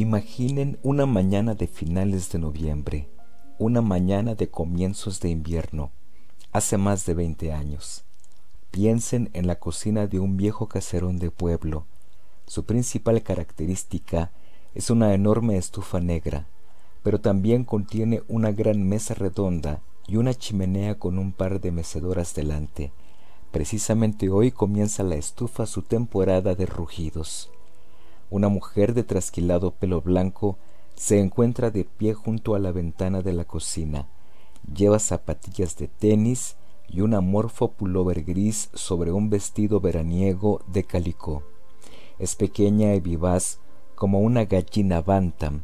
Imaginen una mañana de finales de noviembre, una mañana de comienzos de invierno, hace más de veinte años. Piensen en la cocina de un viejo caserón de pueblo. Su principal característica es una enorme estufa negra, pero también contiene una gran mesa redonda y una chimenea con un par de mecedoras delante. Precisamente hoy comienza la estufa su temporada de rugidos. Una mujer de trasquilado pelo blanco se encuentra de pie junto a la ventana de la cocina. Lleva zapatillas de tenis y un amorfo pullover gris sobre un vestido veraniego de calicó. Es pequeña y vivaz como una gallina bantam,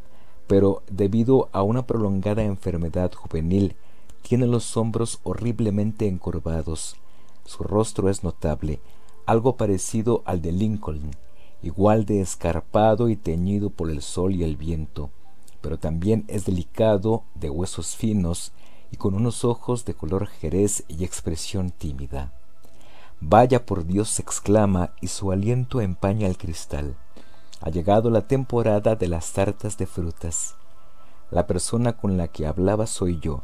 pero debido a una prolongada enfermedad juvenil tiene los hombros horriblemente encorvados. Su rostro es notable, algo parecido al de Lincoln, igual de escarpado y teñido por el sol y el viento, pero también es delicado, de huesos finos y con unos ojos de color jerez y expresión tímida. Vaya por Dios, exclama, y su aliento empaña el cristal. Ha llegado la temporada de las tartas de frutas. La persona con la que hablaba soy yo.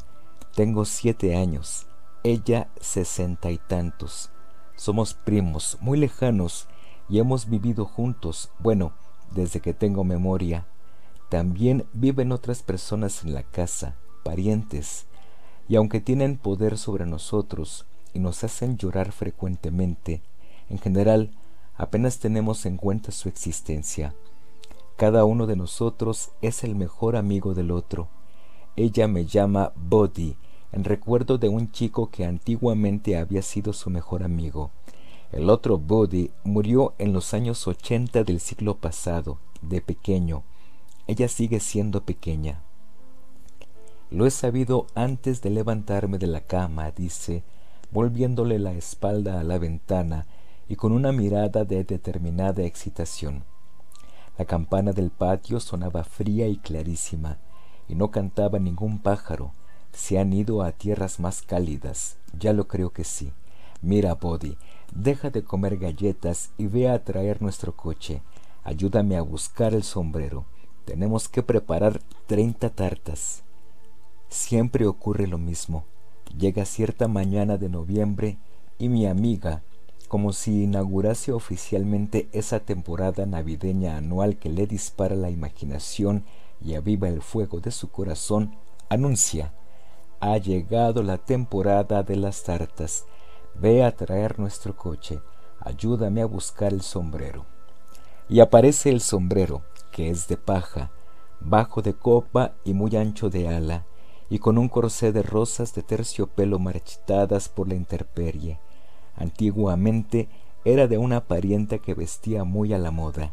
Tengo siete años, ella sesenta y tantos. Somos primos, muy lejanos, y hemos vivido juntos, bueno, desde que tengo memoria. También viven otras personas en la casa, parientes, y aunque tienen poder sobre nosotros y nos hacen llorar frecuentemente, en general apenas tenemos en cuenta su existencia. Cada uno de nosotros es el mejor amigo del otro. Ella me llama Bodhi, en recuerdo de un chico que antiguamente había sido su mejor amigo. El otro Bodhi murió en los años ochenta del siglo pasado, de pequeño. Ella sigue siendo pequeña. Lo he sabido antes de levantarme de la cama, dice, volviéndole la espalda a la ventana y con una mirada de determinada excitación. La campana del patio sonaba fría y clarísima, y no cantaba ningún pájaro. Se han ido a tierras más cálidas, ya lo creo que sí. Mira, Bodhi, deja de comer galletas y ve a traer nuestro coche. Ayúdame a buscar el sombrero. Tenemos que preparar treinta tartas. Siempre ocurre lo mismo. Llega cierta mañana de noviembre y mi amiga, como si inaugurase oficialmente esa temporada navideña anual que le dispara la imaginación y aviva el fuego de su corazón, anuncia, ha llegado la temporada de las tartas Ve a traer nuestro coche, ayúdame a buscar el sombrero. Y aparece el sombrero, que es de paja, bajo de copa y muy ancho de ala, y con un corsé de rosas de terciopelo marchitadas por la intemperie. Antiguamente era de una parienta que vestía muy a la moda.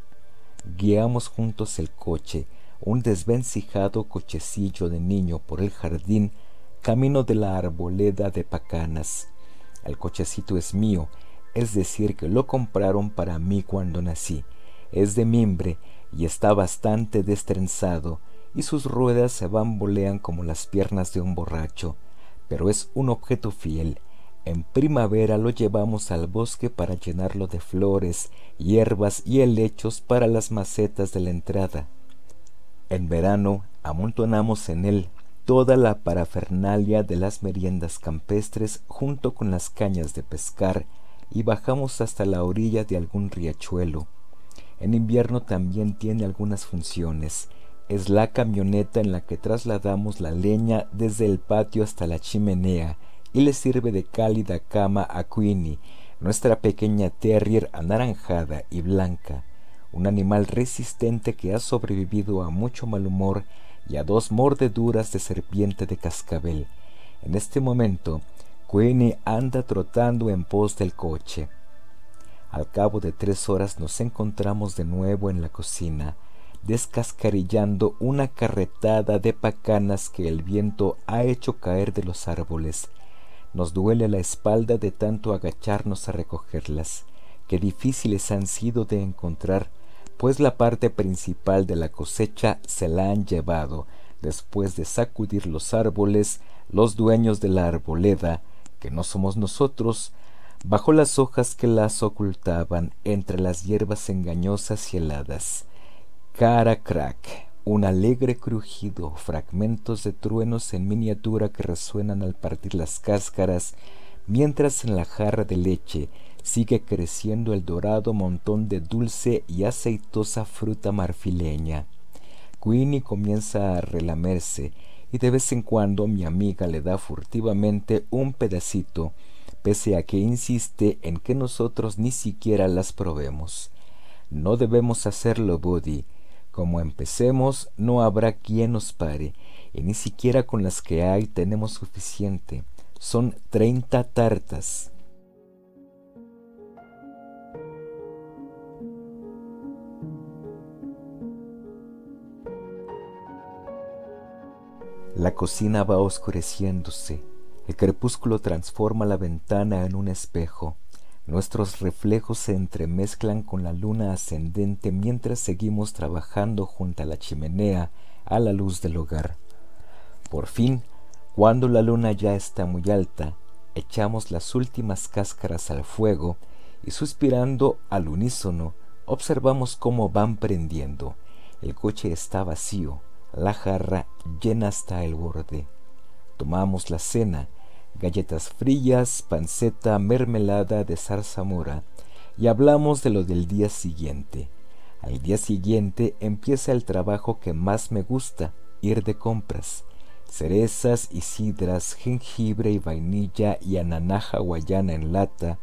Guiamos juntos el coche, un desvencijado cochecillo de niño por el jardín, camino de la arboleda de pacanas. El cochecito es mío, es decir, que lo compraron para mí cuando nací. Es de mimbre y está bastante destrenzado, y sus ruedas se bambolean como las piernas de un borracho, pero es un objeto fiel. En primavera lo llevamos al bosque para llenarlo de flores, hierbas y helechos para las macetas de la entrada. En verano amontonamos en él toda la parafernalia de las meriendas campestres junto con las cañas de pescar y bajamos hasta la orilla de algún riachuelo. En invierno también tiene algunas funciones. Es la camioneta en la que trasladamos la leña desde el patio hasta la chimenea y le sirve de cálida cama a Queenie, nuestra pequeña terrier anaranjada y blanca, un animal resistente que ha sobrevivido a mucho mal humor y a dos mordeduras de serpiente de cascabel. En este momento, Queenie anda trotando en pos del coche. Al cabo de tres horas nos encontramos de nuevo en la cocina, descascarillando una carretada de pacanas que el viento ha hecho caer de los árboles. Nos duele la espalda de tanto agacharnos a recogerlas, que difíciles han sido de encontrar pues la parte principal de la cosecha se la han llevado, después de sacudir los árboles, los dueños de la arboleda, que no somos nosotros, bajo las hojas que las ocultaban entre las hierbas engañosas y heladas. Cara crack. un alegre crujido, fragmentos de truenos en miniatura que resuenan al partir las cáscaras, mientras en la jarra de leche sigue creciendo el dorado montón de dulce y aceitosa fruta marfileña. Queenie comienza a relamerse y de vez en cuando mi amiga le da furtivamente un pedacito, pese a que insiste en que nosotros ni siquiera las probemos. No debemos hacerlo, Buddy. Como empecemos, no habrá quien nos pare, y ni siquiera con las que hay tenemos suficiente. Son treinta tartas. La cocina va oscureciéndose. El crepúsculo transforma la ventana en un espejo. Nuestros reflejos se entremezclan con la luna ascendente mientras seguimos trabajando junto a la chimenea a la luz del hogar. Por fin, cuando la luna ya está muy alta, echamos las últimas cáscaras al fuego y suspirando al unísono observamos cómo van prendiendo. El coche está vacío la jarra llena hasta el borde. Tomamos la cena, galletas frías, panceta, mermelada de zarzamora, y hablamos de lo del día siguiente. Al día siguiente empieza el trabajo que más me gusta, ir de compras. Cerezas y sidras, jengibre y vainilla y ananaja guayana en lata,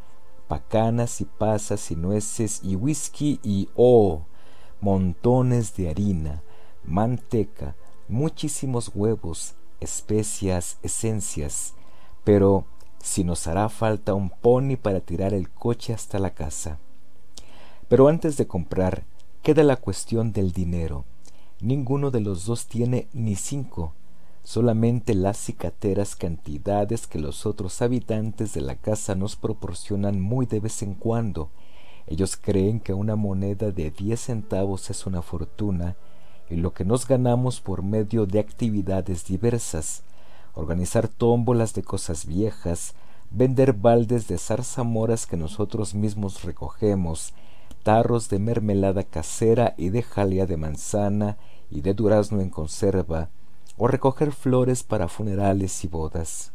pacanas y pasas y nueces y whisky y oh, montones de harina, manteca, muchísimos huevos, especias, esencias, pero si nos hará falta un pony para tirar el coche hasta la casa. Pero antes de comprar, queda la cuestión del dinero. Ninguno de los dos tiene ni cinco, solamente las cicateras cantidades que los otros habitantes de la casa nos proporcionan muy de vez en cuando. Ellos creen que una moneda de diez centavos es una fortuna y lo que nos ganamos por medio de actividades diversas, organizar tómbolas de cosas viejas, vender baldes de zarzamoras que nosotros mismos recogemos, tarros de mermelada casera y de jalea de manzana y de durazno en conserva, o recoger flores para funerales y bodas.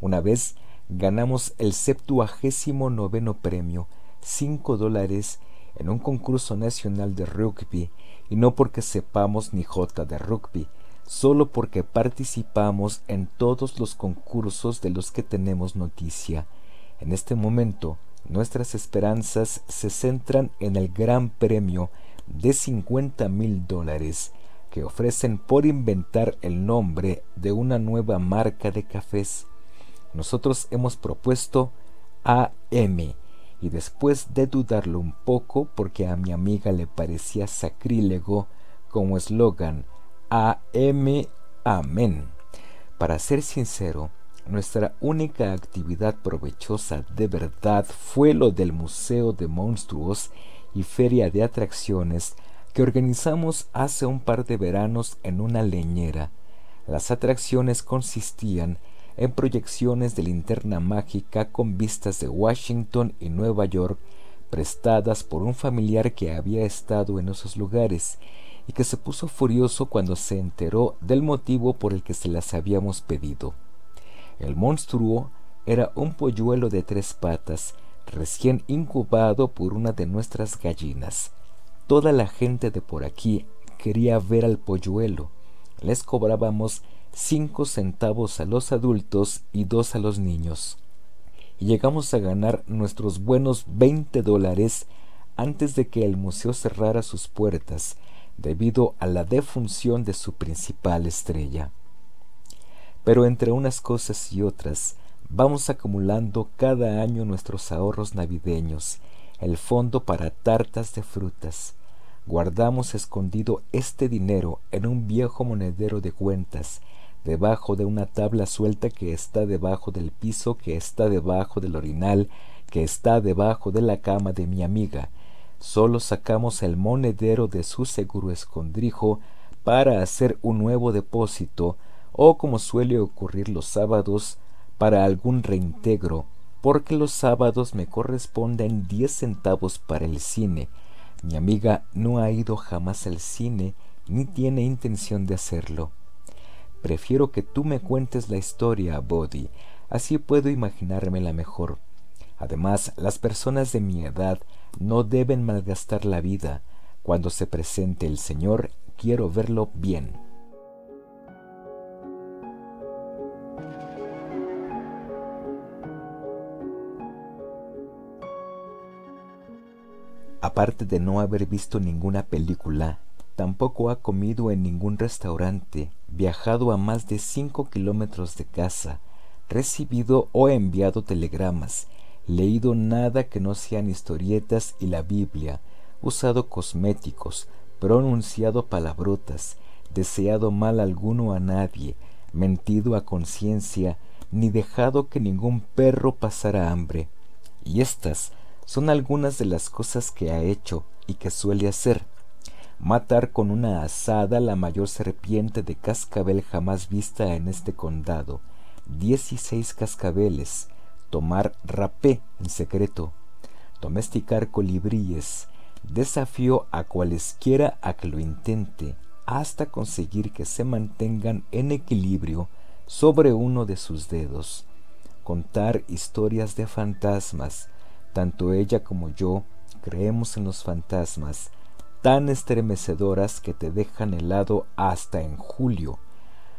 Una vez ganamos el septuagésimo noveno premio, cinco dólares, en un concurso nacional de rugby y no porque sepamos ni jota de rugby, solo porque participamos en todos los concursos de los que tenemos noticia. En este momento, nuestras esperanzas se centran en el gran premio de cincuenta mil dólares que ofrecen por inventar el nombre de una nueva marca de cafés. Nosotros hemos propuesto AM y después de dudarlo un poco porque a mi amiga le parecía sacrílego como eslogan AM Amén. Para ser sincero, nuestra única actividad provechosa de verdad fue lo del Museo de Monstruos y Feria de Atracciones que organizamos hace un par de veranos en una leñera. Las atracciones consistían en proyecciones de linterna mágica con vistas de Washington y Nueva York prestadas por un familiar que había estado en esos lugares y que se puso furioso cuando se enteró del motivo por el que se las habíamos pedido. El monstruo era un polluelo de tres patas, recién incubado por una de nuestras gallinas. Toda la gente de por aquí quería ver al polluelo. Les cobrábamos cinco centavos a los adultos y dos a los niños. Y llegamos a ganar nuestros buenos veinte dólares antes de que el museo cerrara sus puertas debido a la defunción de su principal estrella. Pero entre unas cosas y otras, vamos acumulando cada año nuestros ahorros navideños, el fondo para tartas de frutas. Guardamos escondido este dinero en un viejo monedero de cuentas debajo de una tabla suelta que está debajo del piso, que está debajo del orinal, que está debajo de la cama de mi amiga. Solo sacamos el monedero de su seguro escondrijo para hacer un nuevo depósito, o como suele ocurrir los sábados, para algún reintegro, porque los sábados me corresponden diez centavos para el cine. Mi amiga no ha ido jamás al cine ni tiene intención de hacerlo. Prefiero que tú me cuentes la historia, Bodhi, así puedo imaginármela mejor. Además, las personas de mi edad no deben malgastar la vida. Cuando se presente el Señor, quiero verlo bien. Aparte de no haber visto ninguna película, tampoco ha comido en ningún restaurante, viajado a más de cinco kilómetros de casa, recibido o enviado telegramas, leído nada que no sean historietas y la Biblia, usado cosméticos, pronunciado palabrotas, deseado mal alguno a nadie, mentido a conciencia, ni dejado que ningún perro pasara hambre. Y estas son algunas de las cosas que ha hecho y que suele hacer. Matar con una asada la mayor serpiente de cascabel jamás vista en este condado. Dieciséis cascabeles. Tomar rapé en secreto. Domesticar colibríes. Desafío a cualesquiera a que lo intente hasta conseguir que se mantengan en equilibrio sobre uno de sus dedos. Contar historias de fantasmas tanto ella como yo creemos en los fantasmas, tan estremecedoras que te dejan helado hasta en julio.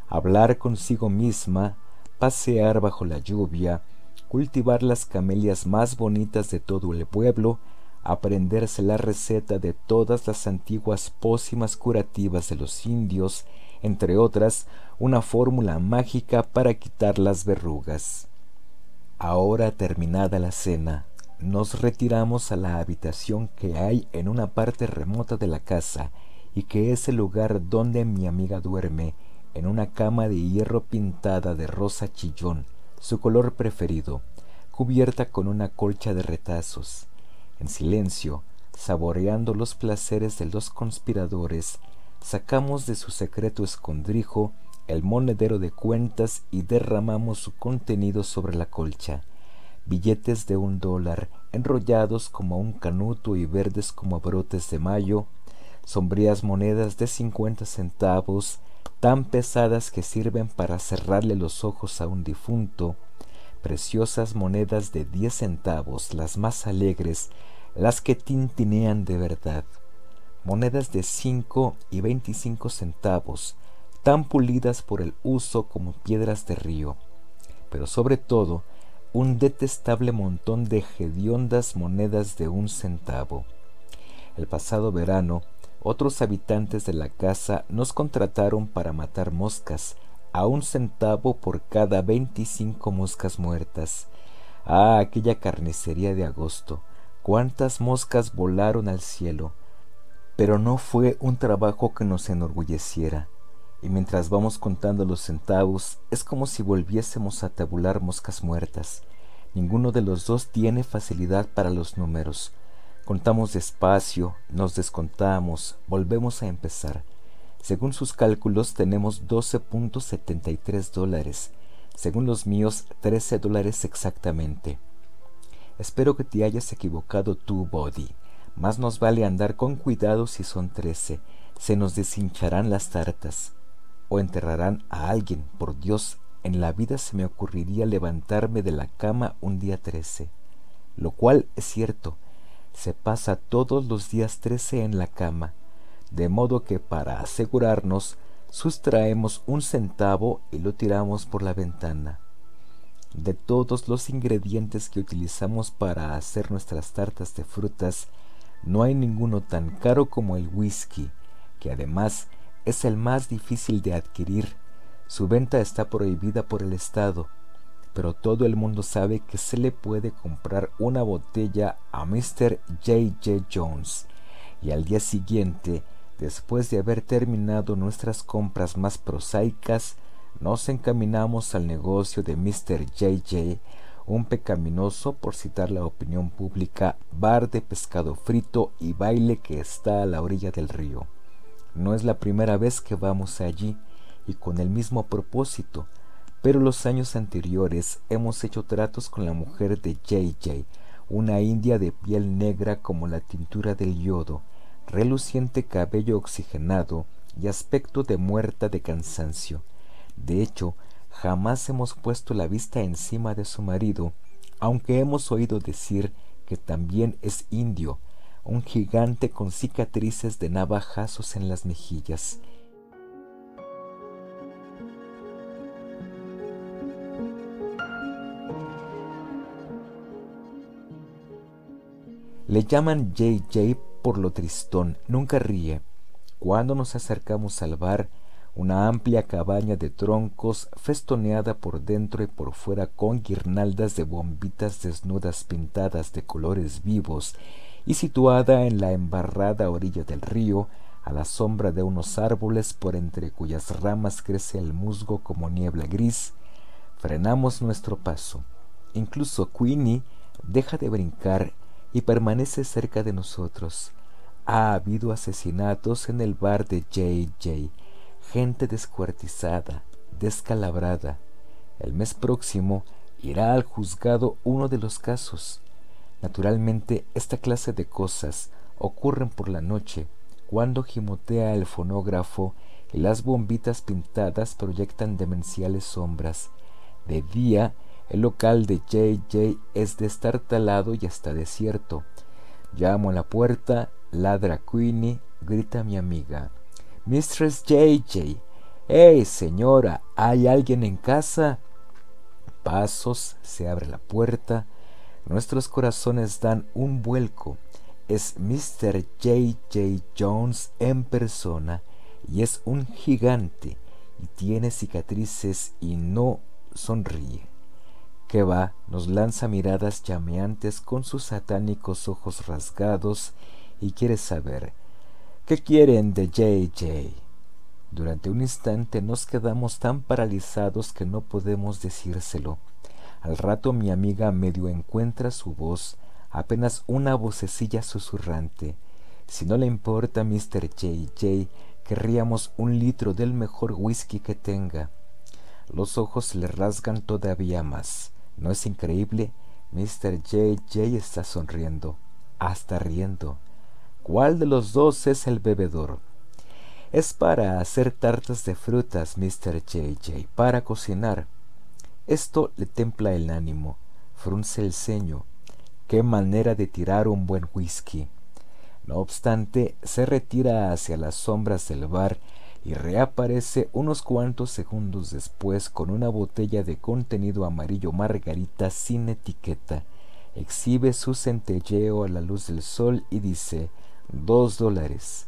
Hablar consigo misma, pasear bajo la lluvia, cultivar las camelias más bonitas de todo el pueblo, aprenderse la receta de todas las antiguas pócimas curativas de los indios, entre otras, una fórmula mágica para quitar las verrugas. Ahora terminada la cena, nos retiramos a la habitación que hay en una parte remota de la casa y que es el lugar donde mi amiga duerme, en una cama de hierro pintada de rosa chillón, su color preferido, cubierta con una colcha de retazos. En silencio, saboreando los placeres de los conspiradores, sacamos de su secreto escondrijo el monedero de cuentas y derramamos su contenido sobre la colcha billetes de un dólar enrollados como un canuto y verdes como brotes de mayo, sombrías monedas de cincuenta centavos, tan pesadas que sirven para cerrarle los ojos a un difunto, preciosas monedas de diez centavos, las más alegres, las que tintinean de verdad, monedas de cinco y veinticinco centavos, tan pulidas por el uso como piedras de río, pero sobre todo un detestable montón de hediondas monedas de un centavo. El pasado verano, otros habitantes de la casa nos contrataron para matar moscas, a un centavo por cada veinticinco moscas muertas. Ah, aquella carnicería de agosto. Cuántas moscas volaron al cielo. Pero no fue un trabajo que nos enorgulleciera y mientras vamos contando los centavos es como si volviésemos a tabular moscas muertas. Ninguno de los dos tiene facilidad para los números. Contamos despacio, nos descontamos, volvemos a empezar. Según sus cálculos tenemos 12.73 dólares, según los míos 13 dólares exactamente. Espero que te hayas equivocado tú, Body. Más nos vale andar con cuidado si son trece. Se nos deshincharán las tartas o enterrarán a alguien, por Dios, en la vida se me ocurriría levantarme de la cama un día trece, lo cual es cierto, se pasa todos los días trece en la cama, de modo que para asegurarnos sustraemos un centavo y lo tiramos por la ventana. De todos los ingredientes que utilizamos para hacer nuestras tartas de frutas, no hay ninguno tan caro como el whisky, que además es el más difícil de adquirir. Su venta está prohibida por el Estado, pero todo el mundo sabe que se le puede comprar una botella a Mr. J. J. Jones. Y al día siguiente, después de haber terminado nuestras compras más prosaicas, nos encaminamos al negocio de Mr. J. J., un pecaminoso, por citar la opinión pública, bar de pescado frito y baile que está a la orilla del río. No es la primera vez que vamos allí y con el mismo propósito, pero los años anteriores hemos hecho tratos con la mujer de J.J., una india de piel negra como la tintura del yodo, reluciente cabello oxigenado y aspecto de muerta de cansancio. De hecho, jamás hemos puesto la vista encima de su marido, aunque hemos oído decir que también es indio, un gigante con cicatrices de navajazos en las mejillas. Le llaman JJ por lo tristón, nunca ríe. Cuando nos acercamos al bar, una amplia cabaña de troncos festoneada por dentro y por fuera con guirnaldas de bombitas desnudas pintadas de colores vivos y situada en la embarrada orilla del río, a la sombra de unos árboles por entre cuyas ramas crece el musgo como niebla gris, frenamos nuestro paso. Incluso Queenie deja de brincar y permanece cerca de nosotros. Ha habido asesinatos en el bar de J.J., gente descuartizada, descalabrada. El mes próximo irá al juzgado uno de los casos. Naturalmente, esta clase de cosas ocurren por la noche, cuando gimotea el fonógrafo y las bombitas pintadas proyectan demenciales sombras. De día, el local de JJ es destartalado y está desierto. Llamo a la puerta, ladra Queenie, grita mi amiga. Mistress JJ. ¡Hey, señora! ¿Hay alguien en casa? Pasos, se abre la puerta, nuestros corazones dan un vuelco. Es Mr. J. J. Jones en persona y es un gigante y tiene cicatrices y no sonríe. Que va, nos lanza miradas llameantes con sus satánicos ojos rasgados y quiere saber ¿qué quieren de J. J.? Durante un instante nos quedamos tan paralizados que no podemos decírselo. Al rato mi amiga medio encuentra su voz, apenas una vocecilla susurrante. Si no le importa, Mr. J. J., querríamos un litro del mejor whisky que tenga. Los ojos le rasgan todavía más. ¿No es increíble? Mr. J. J. está sonriendo, hasta riendo. ¿Cuál de los dos es el bebedor? Es para hacer tartas de frutas, Mr. J. J., para cocinar. Esto le templa el ánimo, frunce el ceño. Qué manera de tirar un buen whisky. No obstante, se retira hacia las sombras del bar y reaparece unos cuantos segundos después con una botella de contenido amarillo margarita sin etiqueta. Exhibe su centelleo a la luz del sol y dice dos dólares.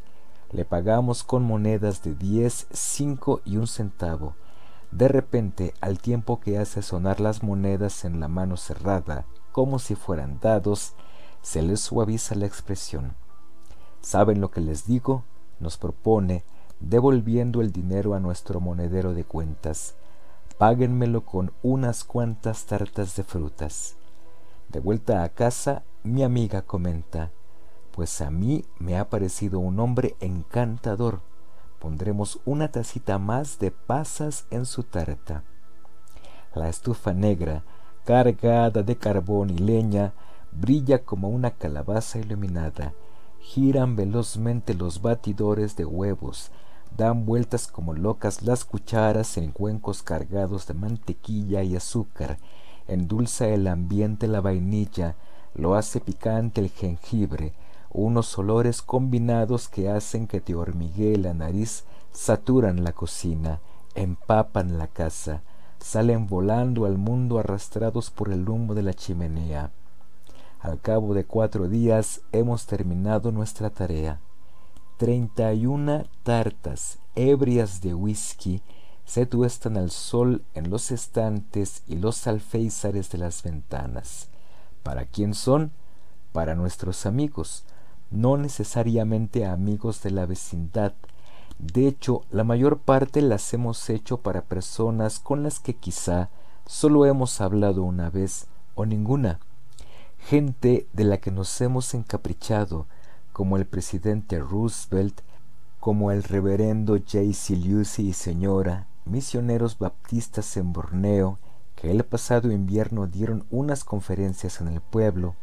Le pagamos con monedas de diez, cinco y un centavo. De repente, al tiempo que hace sonar las monedas en la mano cerrada, como si fueran dados, se les suaviza la expresión. ¿Saben lo que les digo? nos propone, devolviendo el dinero a nuestro monedero de cuentas. Páguenmelo con unas cuantas tartas de frutas. De vuelta a casa, mi amiga comenta, pues a mí me ha parecido un hombre encantador pondremos una tacita más de pasas en su tarta. La estufa negra, cargada de carbón y leña, brilla como una calabaza iluminada. Giran velozmente los batidores de huevos, dan vueltas como locas las cucharas en cuencos cargados de mantequilla y azúcar, endulza el ambiente la vainilla, lo hace picante el jengibre, unos olores combinados que hacen que te hormiguee la nariz, saturan la cocina, empapan la casa, salen volando al mundo arrastrados por el humo de la chimenea. Al cabo de cuatro días hemos terminado nuestra tarea. Treinta y una tartas ebrias de whisky se tuestan al sol en los estantes y los alféizares de las ventanas. ¿Para quién son? Para nuestros amigos, no necesariamente amigos de la vecindad. De hecho, la mayor parte las hemos hecho para personas con las que quizá solo hemos hablado una vez o ninguna. Gente de la que nos hemos encaprichado, como el presidente Roosevelt, como el reverendo J.C. Lucy y señora, misioneros baptistas en Borneo, que el pasado invierno dieron unas conferencias en el pueblo,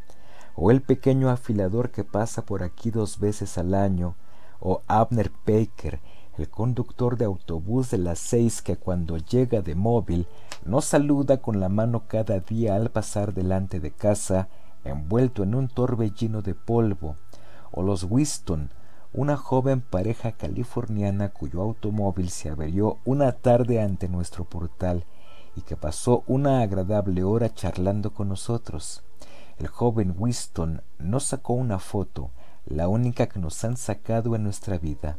o el pequeño afilador que pasa por aquí dos veces al año, o Abner Baker, el conductor de autobús de las seis que cuando llega de móvil nos saluda con la mano cada día al pasar delante de casa, envuelto en un torbellino de polvo, o los Winston, una joven pareja californiana cuyo automóvil se averió una tarde ante nuestro portal y que pasó una agradable hora charlando con nosotros. El joven Winston nos sacó una foto, la única que nos han sacado en nuestra vida.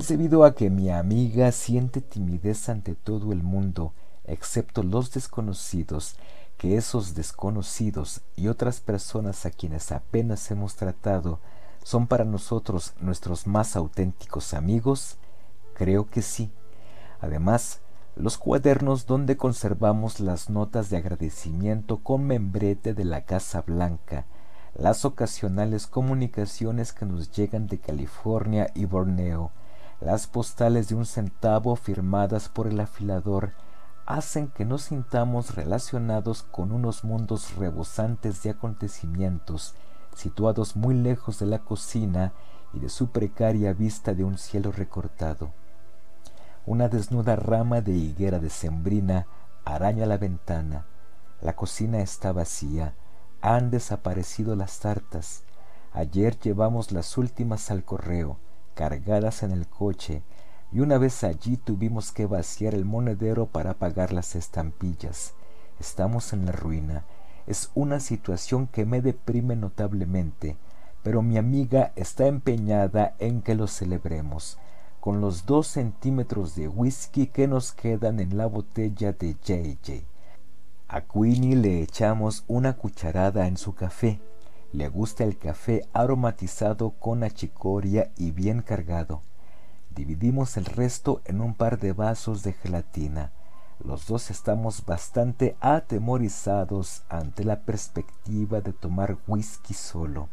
Es debido a que mi amiga siente timidez ante todo el mundo, excepto los desconocidos, que esos desconocidos y otras personas a quienes apenas hemos tratado son para nosotros nuestros más auténticos amigos? Creo que sí. Además, los cuadernos donde conservamos las notas de agradecimiento con membrete de la Casa Blanca, las ocasionales comunicaciones que nos llegan de California y Borneo, las postales de un centavo firmadas por el afilador, hacen que nos sintamos relacionados con unos mundos rebosantes de acontecimientos situados muy lejos de la cocina y de su precaria vista de un cielo recortado. Una desnuda rama de higuera decembrina araña la ventana. La cocina está vacía. Han desaparecido las tartas. Ayer llevamos las últimas al correo, cargadas en el coche, y una vez allí tuvimos que vaciar el monedero para pagar las estampillas. Estamos en la ruina es una situación que me deprime notablemente, pero mi amiga está empeñada en que lo celebremos, con los dos centímetros de whisky que nos quedan en la botella de JJ. A Queenie le echamos una cucharada en su café. Le gusta el café aromatizado con achicoria y bien cargado. Dividimos el resto en un par de vasos de gelatina. Los dos estamos bastante atemorizados ante la perspectiva de tomar whisky solo.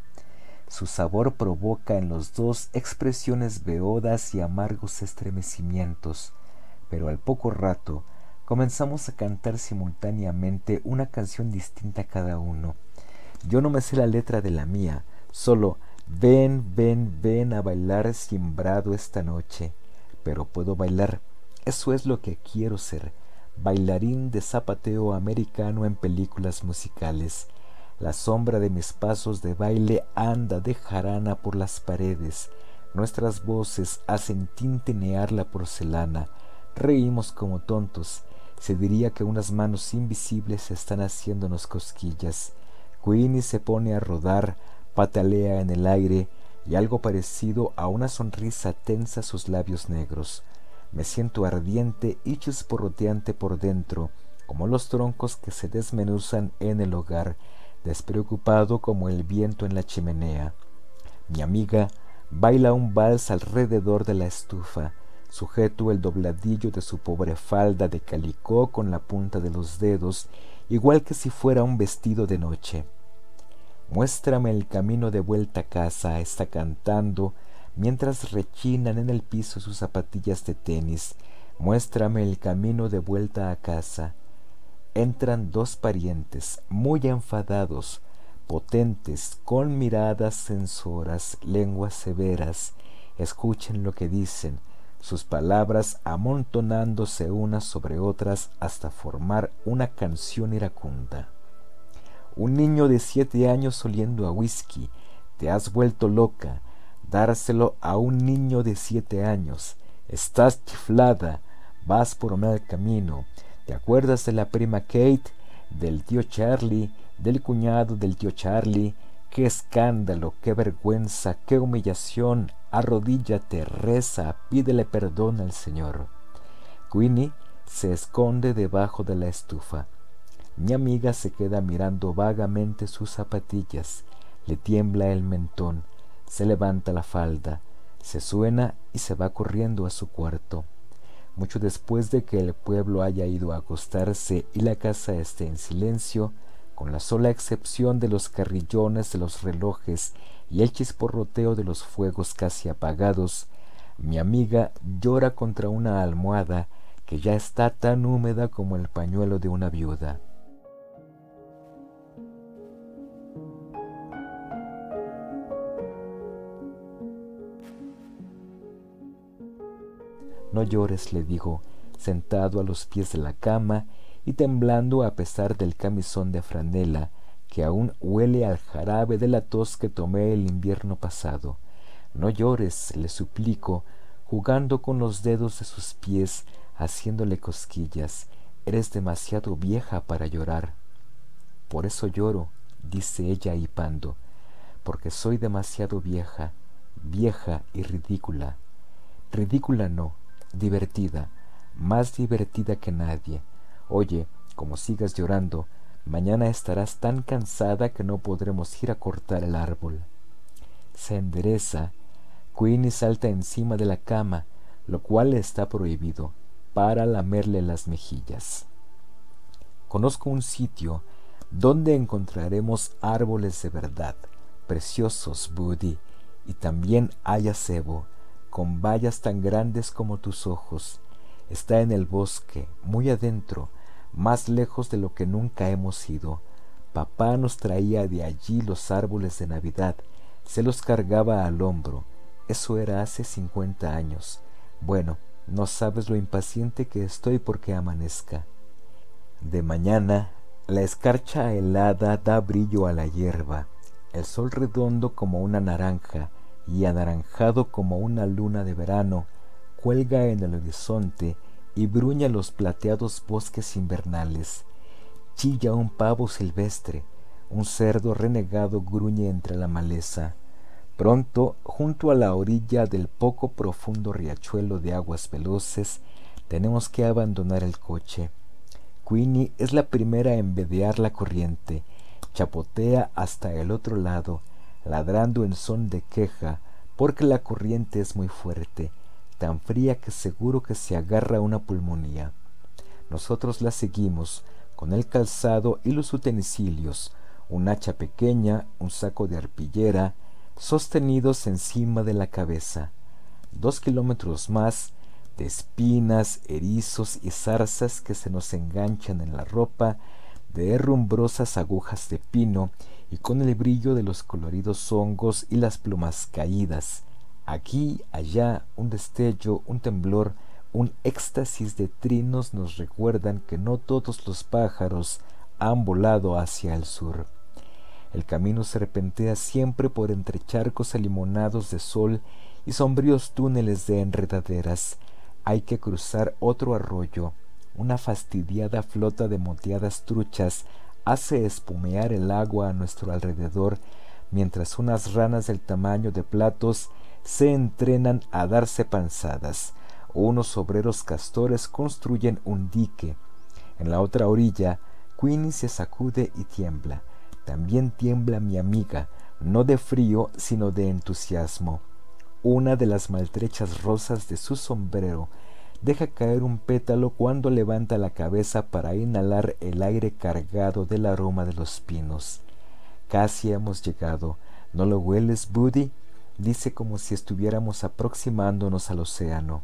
Su sabor provoca en los dos expresiones beodas y amargos estremecimientos, pero al poco rato comenzamos a cantar simultáneamente una canción distinta cada uno. Yo no me sé la letra de la mía, solo ven, ven, ven a bailar simbrado esta noche, pero puedo bailar, eso es lo que quiero ser bailarín de zapateo americano en películas musicales. La sombra de mis pasos de baile anda de jarana por las paredes. Nuestras voces hacen tintinear la porcelana. Reímos como tontos. Se diría que unas manos invisibles están haciéndonos cosquillas. Queenie se pone a rodar, patalea en el aire y algo parecido a una sonrisa tensa sus labios negros. Me siento ardiente y chisporroteante por dentro, como los troncos que se desmenuzan en el hogar, despreocupado como el viento en la chimenea. Mi amiga baila un vals alrededor de la estufa, sujeto el dobladillo de su pobre falda de calicó con la punta de los dedos, igual que si fuera un vestido de noche. Muéstrame el camino de vuelta a casa, está cantando, mientras rechinan en el piso sus zapatillas de tenis. Muéstrame el camino de vuelta a casa. Entran dos parientes, muy enfadados, potentes, con miradas censoras, lenguas severas. Escuchen lo que dicen, sus palabras amontonándose unas sobre otras hasta formar una canción iracunda. Un niño de siete años oliendo a whisky, te has vuelto loca, dárselo a un niño de siete años. Estás chiflada, vas por mal camino. ¿Te acuerdas de la prima Kate, del tío Charlie, del cuñado del tío Charlie? Qué escándalo, qué vergüenza, qué humillación. Arrodíllate, reza, pídele perdón al Señor. Queenie se esconde debajo de la estufa. Mi amiga se queda mirando vagamente sus zapatillas. Le tiembla el mentón se levanta la falda, se suena y se va corriendo a su cuarto. Mucho después de que el pueblo haya ido a acostarse y la casa esté en silencio, con la sola excepción de los carrillones de los relojes y el chisporroteo de los fuegos casi apagados, mi amiga llora contra una almohada que ya está tan húmeda como el pañuelo de una viuda. No llores, le digo, sentado a los pies de la cama y temblando a pesar del camisón de franela que aún huele al jarabe de la tos que tomé el invierno pasado. No llores, le suplico, jugando con los dedos de sus pies, haciéndole cosquillas. Eres demasiado vieja para llorar. Por eso lloro, dice ella hipando, porque soy demasiado vieja, vieja y ridícula. Ridícula no, divertida, más divertida que nadie. Oye, como sigas llorando, mañana estarás tan cansada que no podremos ir a cortar el árbol. Se endereza, Queenie salta encima de la cama, lo cual está prohibido, para lamerle las mejillas. Conozco un sitio donde encontraremos árboles de verdad, preciosos, Buddy, y también hay acebo, con bayas tan grandes como tus ojos. Está en el bosque, muy adentro, más lejos de lo que nunca hemos ido. Papá nos traía de allí los árboles de Navidad, se los cargaba al hombro. Eso era hace cincuenta años. Bueno, no sabes lo impaciente que estoy porque amanezca. De mañana, la escarcha helada da brillo a la hierba, el sol redondo como una naranja, y anaranjado como una luna de verano, cuelga en el horizonte y bruña los plateados bosques invernales. Chilla un pavo silvestre, un cerdo renegado gruñe entre la maleza. Pronto, junto a la orilla del poco profundo riachuelo de aguas veloces, tenemos que abandonar el coche. Queenie es la primera en vedear la corriente, chapotea hasta el otro lado, ladrando en son de queja, porque la corriente es muy fuerte, tan fría que seguro que se agarra una pulmonía. Nosotros la seguimos, con el calzado y los utensilios, un hacha pequeña, un saco de arpillera, sostenidos encima de la cabeza. Dos kilómetros más, de espinas, erizos y zarzas que se nos enganchan en la ropa, de herrumbrosas agujas de pino y con el brillo de los coloridos hongos y las plumas caídas. Aquí, allá, un destello, un temblor, un éxtasis de trinos nos recuerdan que no todos los pájaros han volado hacia el sur. El camino serpentea siempre por entre charcos alimonados de sol y sombríos túneles de enredaderas. Hay que cruzar otro arroyo, una fastidiada flota de moteadas truchas hace espumear el agua a nuestro alrededor, mientras unas ranas del tamaño de platos se entrenan a darse panzadas. Unos obreros castores construyen un dique. En la otra orilla, Queenie se sacude y tiembla. También tiembla mi amiga, no de frío, sino de entusiasmo. Una de las maltrechas rosas de su sombrero deja caer un pétalo cuando levanta la cabeza para inhalar el aire cargado del aroma de los pinos. Casi hemos llegado. ¿No lo hueles, Buddy? dice como si estuviéramos aproximándonos al océano.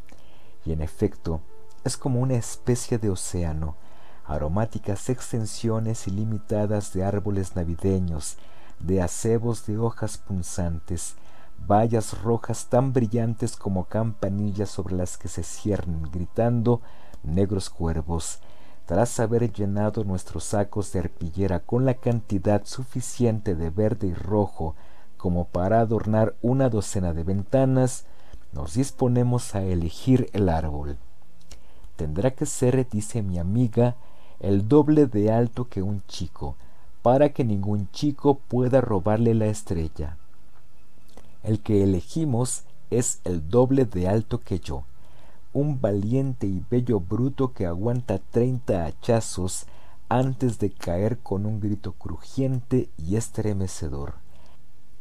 Y en efecto, es como una especie de océano, aromáticas extensiones ilimitadas de árboles navideños, de acebos de hojas punzantes, vallas rojas tan brillantes como campanillas sobre las que se ciernen gritando negros cuervos, tras haber llenado nuestros sacos de arpillera con la cantidad suficiente de verde y rojo como para adornar una docena de ventanas, nos disponemos a elegir el árbol. Tendrá que ser, dice mi amiga, el doble de alto que un chico, para que ningún chico pueda robarle la estrella. El que elegimos es el doble de alto que yo, un valiente y bello bruto que aguanta treinta hachazos antes de caer con un grito crujiente y estremecedor.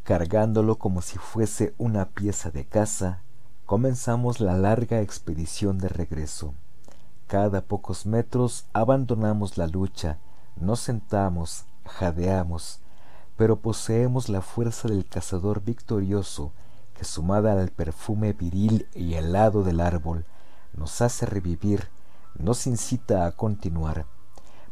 Cargándolo como si fuese una pieza de caza, comenzamos la larga expedición de regreso. Cada pocos metros abandonamos la lucha, nos sentamos, jadeamos, pero poseemos la fuerza del cazador victorioso que sumada al perfume viril y helado del árbol nos hace revivir, nos incita a continuar.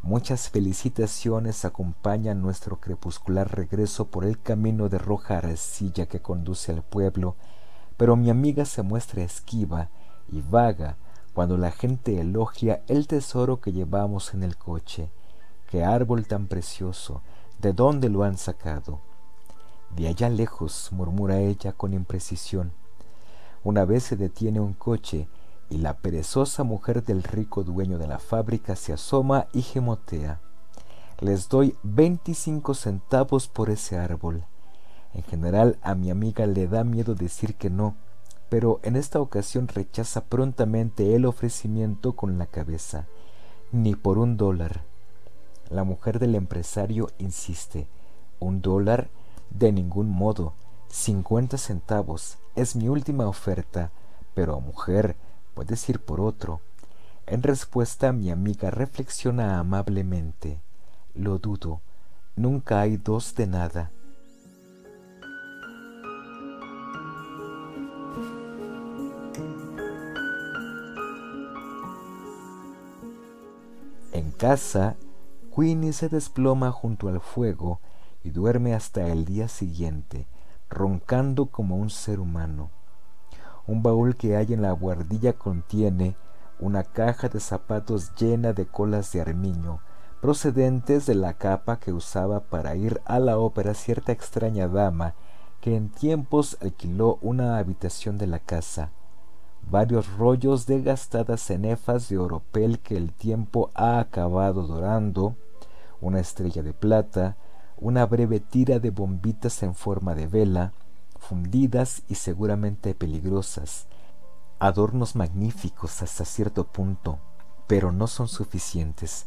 Muchas felicitaciones acompañan nuestro crepuscular regreso por el camino de roja arcilla que conduce al pueblo, pero mi amiga se muestra esquiva y vaga cuando la gente elogia el tesoro que llevamos en el coche. ¡Qué árbol tan precioso! ¿De dónde lo han sacado? De allá lejos, murmura ella con imprecisión. Una vez se detiene un coche y la perezosa mujer del rico dueño de la fábrica se asoma y gemotea. Les doy veinticinco centavos por ese árbol. En general a mi amiga le da miedo decir que no, pero en esta ocasión rechaza prontamente el ofrecimiento con la cabeza. Ni por un dólar. La mujer del empresario insiste. ¿Un dólar? De ningún modo. Cincuenta centavos. Es mi última oferta. Pero, mujer, puedes ir por otro. En respuesta, mi amiga reflexiona amablemente. Lo dudo. Nunca hay dos de nada. En casa, Queenie se desploma junto al fuego y duerme hasta el día siguiente, roncando como un ser humano. Un baúl que hay en la guardilla contiene una caja de zapatos llena de colas de armiño, procedentes de la capa que usaba para ir a la ópera cierta extraña dama que en tiempos alquiló una habitación de la casa, varios rollos de gastadas cenefas de oropel que el tiempo ha acabado dorando, una estrella de plata, una breve tira de bombitas en forma de vela, fundidas y seguramente peligrosas, adornos magníficos hasta cierto punto, pero no son suficientes.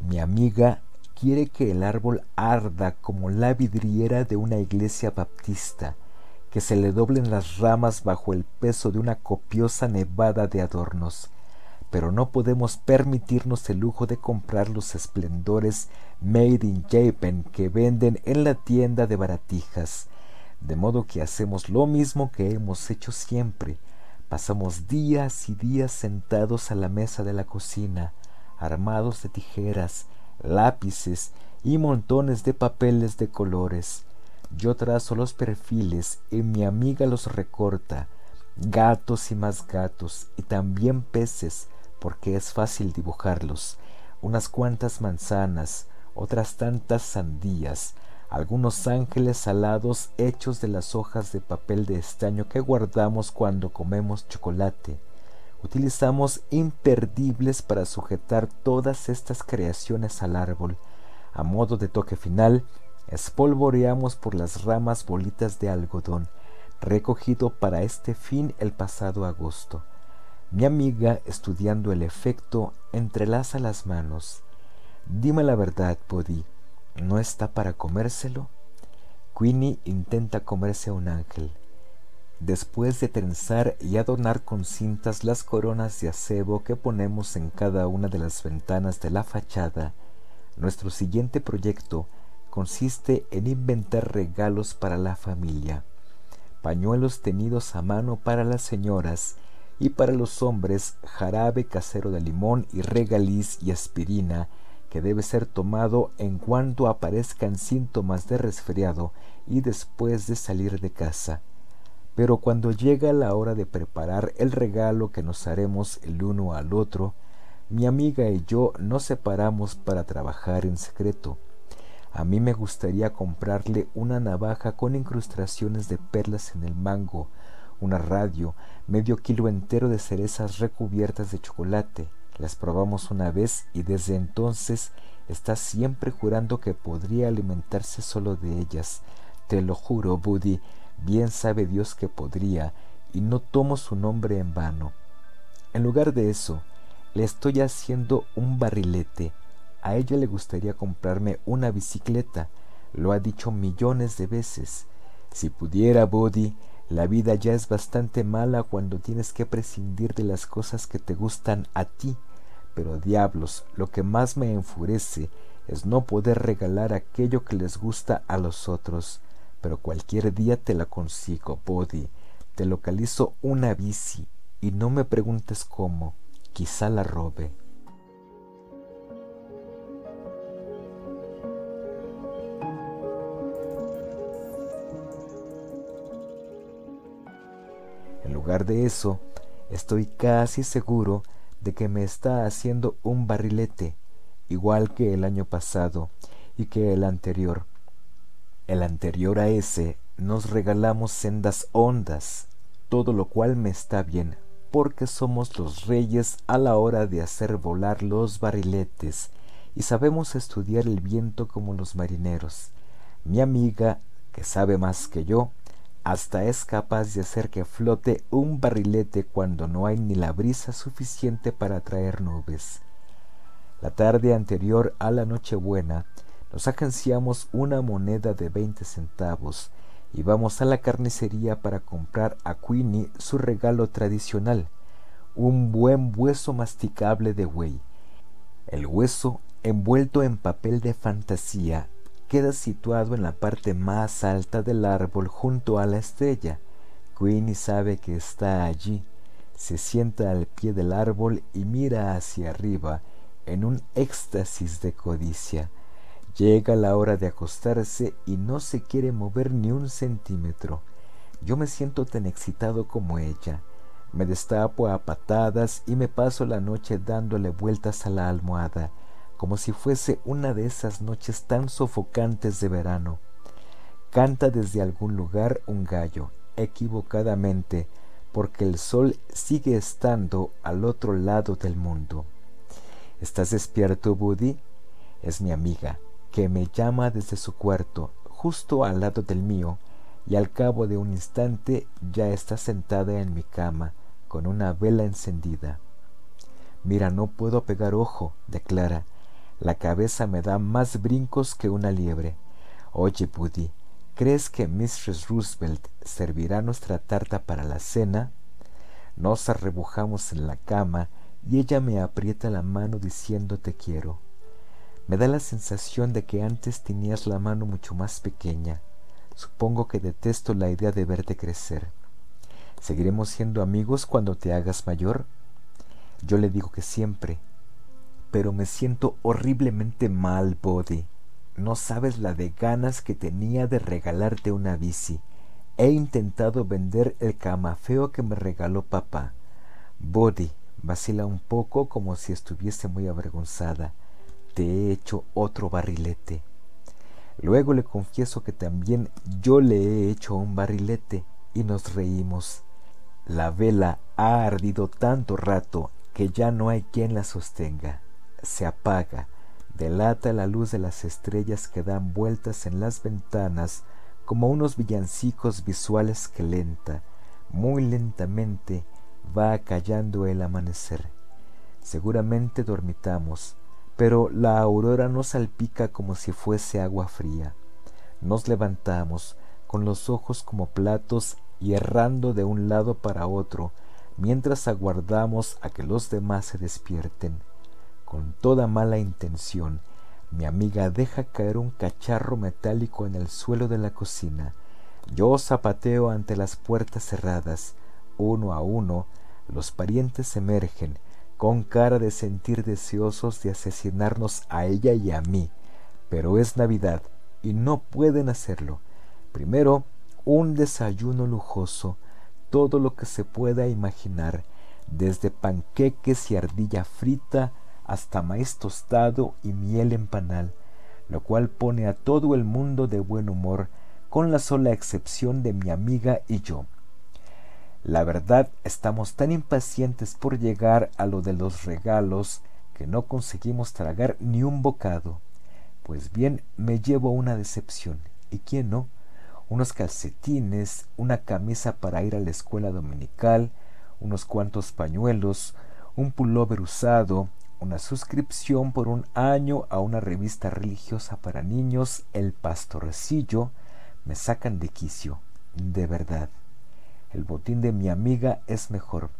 Mi amiga quiere que el árbol arda como la vidriera de una iglesia baptista, que se le doblen las ramas bajo el peso de una copiosa nevada de adornos, pero no podemos permitirnos el lujo de comprar los esplendores made in Japan que venden en la tienda de baratijas, de modo que hacemos lo mismo que hemos hecho siempre. Pasamos días y días sentados a la mesa de la cocina, armados de tijeras, lápices y montones de papeles de colores. Yo trazo los perfiles y mi amiga los recorta, gatos y más gatos, y también peces, porque es fácil dibujarlos, unas cuantas manzanas, otras tantas sandías, algunos ángeles alados hechos de las hojas de papel de estaño que guardamos cuando comemos chocolate. Utilizamos imperdibles para sujetar todas estas creaciones al árbol. A modo de toque final, espolvoreamos por las ramas bolitas de algodón, recogido para este fin el pasado agosto. Mi amiga, estudiando el efecto, entrelaza las manos. Dime la verdad, Poddy, ¿no está para comérselo? Queenie intenta comerse a un ángel. Después de trenzar y adornar con cintas las coronas de acebo que ponemos en cada una de las ventanas de la fachada, nuestro siguiente proyecto consiste en inventar regalos para la familia, pañuelos tenidos a mano para las señoras y para los hombres jarabe casero de limón y regaliz y aspirina que debe ser tomado en cuanto aparezcan síntomas de resfriado y después de salir de casa. Pero cuando llega la hora de preparar el regalo que nos haremos el uno al otro, mi amiga y yo nos separamos para trabajar en secreto. A mí me gustaría comprarle una navaja con incrustaciones de perlas en el mango, una radio, medio kilo entero de cerezas recubiertas de chocolate. Las probamos una vez y desde entonces está siempre jurando que podría alimentarse solo de ellas. Te lo juro, Buddy, bien sabe Dios que podría, y no tomo su nombre en vano. En lugar de eso, le estoy haciendo un barrilete. A ella le gustaría comprarme una bicicleta, lo ha dicho millones de veces. Si pudiera, Buddy, la vida ya es bastante mala cuando tienes que prescindir de las cosas que te gustan a ti. Pero diablos, lo que más me enfurece es no poder regalar aquello que les gusta a los otros. Pero cualquier día te la consigo, Body. Te localizo una bici y no me preguntes cómo. Quizá la robe. En lugar de eso, estoy casi seguro de que me está haciendo un barrilete, igual que el año pasado y que el anterior. El anterior a ese nos regalamos sendas ondas, todo lo cual me está bien, porque somos los reyes a la hora de hacer volar los barriletes y sabemos estudiar el viento como los marineros. Mi amiga, que sabe más que yo, hasta es capaz de hacer que flote un barrilete cuando no hay ni la brisa suficiente para traer nubes. La tarde anterior a la Nochebuena nos agenciamos una moneda de veinte centavos y vamos a la carnicería para comprar a Queenie su regalo tradicional, un buen hueso masticable de buey. El hueso, envuelto en papel de fantasía, queda situado en la parte más alta del árbol junto a la estrella. Queenie sabe que está allí. Se sienta al pie del árbol y mira hacia arriba en un éxtasis de codicia. Llega la hora de acostarse y no se quiere mover ni un centímetro. Yo me siento tan excitado como ella. Me destapo a patadas y me paso la noche dándole vueltas a la almohada como si fuese una de esas noches tan sofocantes de verano. Canta desde algún lugar un gallo, equivocadamente, porque el sol sigue estando al otro lado del mundo. ¿Estás despierto, Buddy? Es mi amiga, que me llama desde su cuarto, justo al lado del mío, y al cabo de un instante ya está sentada en mi cama, con una vela encendida. Mira, no puedo pegar ojo, declara, la cabeza me da más brincos que una liebre. Oye, Buddy, ¿crees que Mistress Roosevelt servirá nuestra tarta para la cena? Nos arrebujamos en la cama y ella me aprieta la mano diciendo te quiero. Me da la sensación de que antes tenías la mano mucho más pequeña. Supongo que detesto la idea de verte crecer. ¿Seguiremos siendo amigos cuando te hagas mayor? Yo le digo que siempre, pero me siento horriblemente mal, Body. No sabes la de ganas que tenía de regalarte una bici. He intentado vender el camafeo que me regaló papá. Body vacila un poco como si estuviese muy avergonzada. Te he hecho otro barrilete. Luego le confieso que también yo le he hecho un barrilete y nos reímos. La vela ha ardido tanto rato que ya no hay quien la sostenga se apaga, delata la luz de las estrellas que dan vueltas en las ventanas como unos villancicos visuales que lenta, muy lentamente, va acallando el amanecer. Seguramente dormitamos, pero la aurora nos salpica como si fuese agua fría. Nos levantamos, con los ojos como platos y errando de un lado para otro, mientras aguardamos a que los demás se despierten. Con toda mala intención, mi amiga deja caer un cacharro metálico en el suelo de la cocina. Yo zapateo ante las puertas cerradas. Uno a uno, los parientes emergen, con cara de sentir deseosos de asesinarnos a ella y a mí. Pero es Navidad y no pueden hacerlo. Primero, un desayuno lujoso, todo lo que se pueda imaginar, desde panqueques y ardilla frita hasta maíz tostado y miel en panal, lo cual pone a todo el mundo de buen humor, con la sola excepción de mi amiga y yo. La verdad, estamos tan impacientes por llegar a lo de los regalos que no conseguimos tragar ni un bocado. Pues bien, me llevo una decepción. ¿Y quién no? Unos calcetines, una camisa para ir a la escuela dominical, unos cuantos pañuelos, un pullover usado, una suscripción por un año a una revista religiosa para niños, El Pastorcillo, me sacan de quicio, de verdad. El botín de mi amiga es mejor.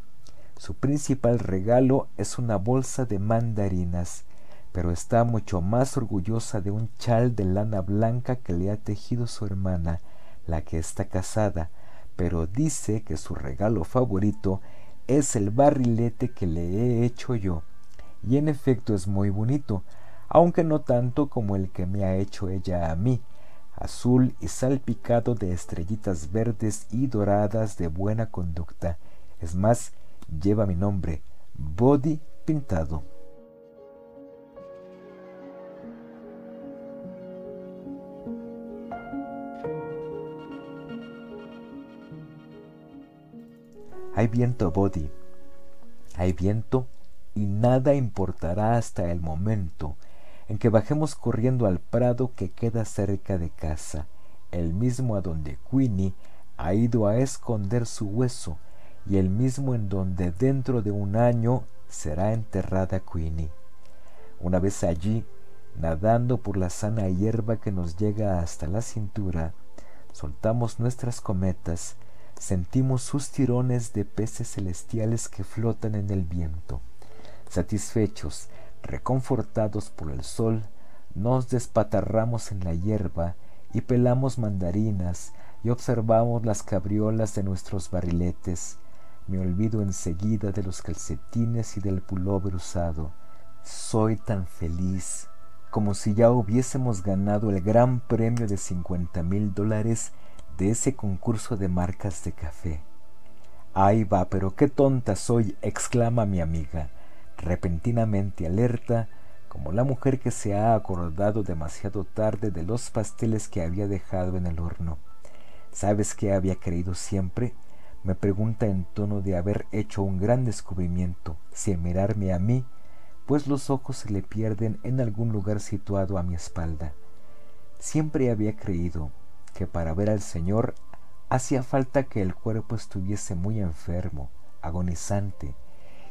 Su principal regalo es una bolsa de mandarinas, pero está mucho más orgullosa de un chal de lana blanca que le ha tejido su hermana, la que está casada, pero dice que su regalo favorito es el barrilete que le he hecho yo y en efecto es muy bonito, aunque no tanto como el que me ha hecho ella a mí. azul y salpicado de estrellitas verdes y doradas de buena conducta. Es más, lleva mi nombre, Body Pintado. Hay viento, Body. Hay viento y nada importará hasta el momento en que bajemos corriendo al prado que queda cerca de casa, el mismo a donde Queenie ha ido a esconder su hueso y el mismo en donde dentro de un año será enterrada Queenie. Una vez allí, nadando por la sana hierba que nos llega hasta la cintura, soltamos nuestras cometas, sentimos sus tirones de peces celestiales que flotan en el viento. Satisfechos, reconfortados por el sol, nos despatarramos en la hierba y pelamos mandarinas y observamos las cabriolas de nuestros barriletes. Me olvido enseguida de los calcetines y del pullover usado. Soy tan feliz como si ya hubiésemos ganado el gran premio de cincuenta mil dólares de ese concurso de marcas de café. Ahí va, pero qué tonta soy, exclama mi amiga repentinamente alerta, como la mujer que se ha acordado demasiado tarde de los pasteles que había dejado en el horno. ¿Sabes qué había creído siempre? me pregunta en tono de haber hecho un gran descubrimiento, sin mirarme a mí, pues los ojos se le pierden en algún lugar situado a mi espalda. Siempre había creído que para ver al Señor hacía falta que el cuerpo estuviese muy enfermo, agonizante,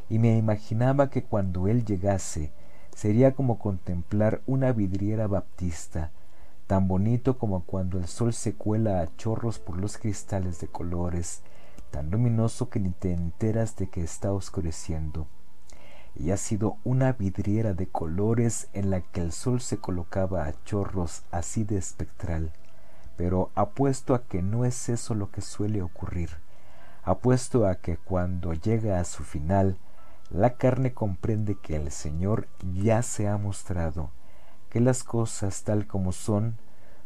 y me imaginaba que cuando él llegase sería como contemplar una vidriera baptista, tan bonito como cuando el sol se cuela a chorros por los cristales de colores, tan luminoso que ni te enteras de que está oscureciendo. Y ha sido una vidriera de colores en la que el sol se colocaba a chorros así de espectral, pero apuesto a que no es eso lo que suele ocurrir. Apuesto a que cuando llega a su final, la carne comprende que el Señor ya se ha mostrado, que las cosas tal como son,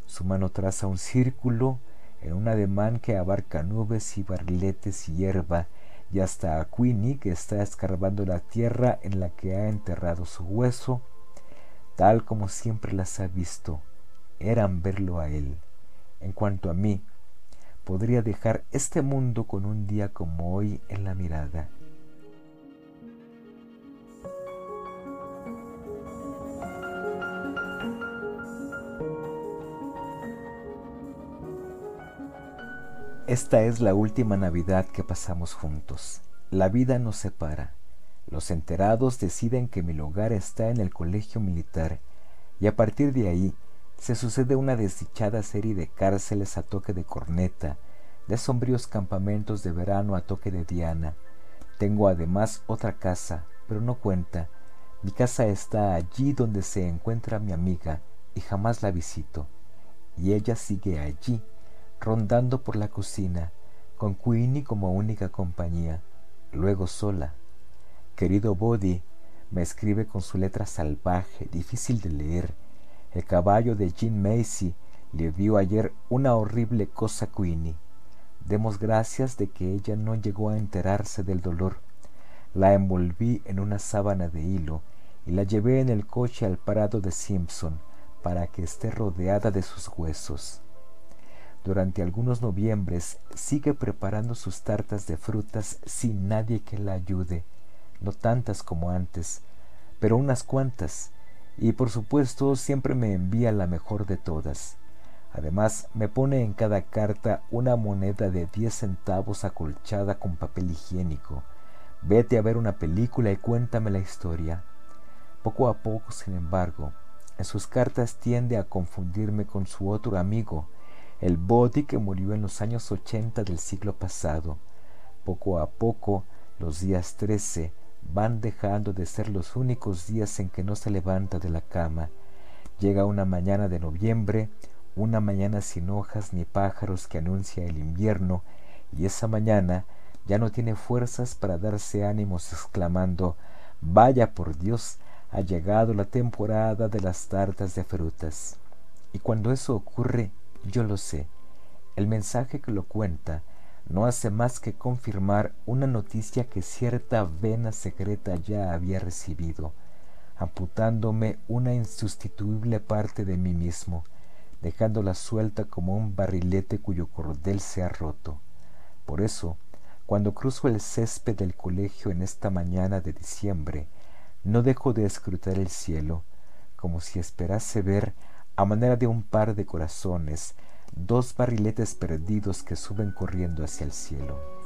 su mano traza un círculo en un ademán que abarca nubes y barriletes y hierba, y hasta a Queenie que está escarbando la tierra en la que ha enterrado su hueso, tal como siempre las ha visto, eran verlo a él. En cuanto a mí, podría dejar este mundo con un día como hoy en la mirada Esta es la última Navidad que pasamos juntos. La vida nos separa. Los enterados deciden que mi lugar está en el colegio militar y a partir de ahí se sucede una desdichada serie de cárceles a toque de corneta, de sombríos campamentos de verano a toque de diana. Tengo además otra casa, pero no cuenta. Mi casa está allí donde se encuentra mi amiga y jamás la visito. Y ella sigue allí rondando por la cocina, con Queenie como única compañía, luego sola. Querido Body, me escribe con su letra salvaje, difícil de leer. El caballo de Jean Macy le dio ayer una horrible cosa a Queenie. Demos gracias de que ella no llegó a enterarse del dolor. La envolví en una sábana de hilo y la llevé en el coche al parado de Simpson para que esté rodeada de sus huesos. Durante algunos noviembres sigue preparando sus tartas de frutas sin nadie que la ayude, no tantas como antes, pero unas cuantas, y por supuesto siempre me envía la mejor de todas. Además, me pone en cada carta una moneda de diez centavos acolchada con papel higiénico. Vete a ver una película y cuéntame la historia. Poco a poco, sin embargo, en sus cartas tiende a confundirme con su otro amigo, el Body que murió en los años ochenta del siglo pasado. Poco a poco, los días trece van dejando de ser los únicos días en que no se levanta de la cama. Llega una mañana de noviembre, una mañana sin hojas ni pájaros que anuncia el invierno, y esa mañana ya no tiene fuerzas para darse ánimos exclamando Vaya por Dios, ha llegado la temporada de las tartas de frutas. Y cuando eso ocurre, Yo lo sé. El mensaje que lo cuenta no hace más que confirmar una noticia que cierta vena secreta ya había recibido, amputándome una insustituible parte de mí mismo, dejándola suelta como un barrilete cuyo cordel se ha roto. Por eso, cuando cruzo el césped del colegio en esta mañana de diciembre, no dejo de escrutar el cielo, como si esperase ver, a manera de un par de corazones, dos barriletes perdidos que suben corriendo hacia el cielo.